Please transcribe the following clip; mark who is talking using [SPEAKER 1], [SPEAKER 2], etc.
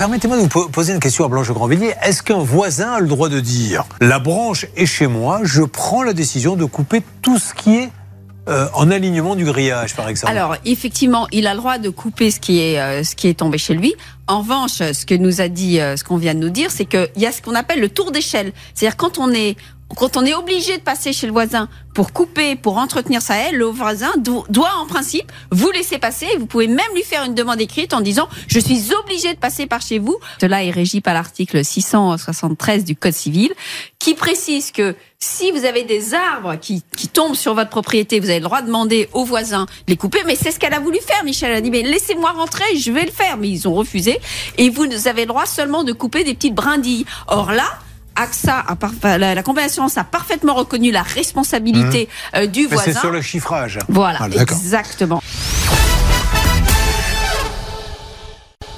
[SPEAKER 1] permettez-moi de vous poser une question à Blanche Grandvilliers. Est-ce qu'un voisin a le droit de dire la branche est chez moi, je prends la décision de couper tout ce qui est euh, en alignement du grillage, par exemple?
[SPEAKER 2] Alors, effectivement, il a le droit de couper ce qui est, euh, ce qui est tombé chez lui. En revanche, ce que nous a dit, euh, ce qu'on vient de nous dire, c'est qu'il y a ce qu'on appelle le tour d'échelle. C'est-à-dire quand on est quand on est obligé de passer chez le voisin pour couper, pour entretenir sa haie, le voisin doit en principe vous laisser passer. Vous pouvez même lui faire une demande écrite en disant je suis obligé de passer par chez vous. Cela est régi par l'article 673 du Code civil qui précise que si vous avez des arbres qui, qui tombent sur votre propriété, vous avez le droit de demander aux voisins de les couper. Mais c'est ce qu'elle a voulu faire, Michel. Elle a dit laissez-moi rentrer, je vais le faire. Mais ils ont refusé. Et vous avez le droit seulement de couper des petites brindilles. Or là, AXA, a la, la compagnie d'assurance a parfaitement reconnu la responsabilité mmh. euh, du voisin.
[SPEAKER 1] C'est sur le chiffrage.
[SPEAKER 2] Voilà, ah, exactement.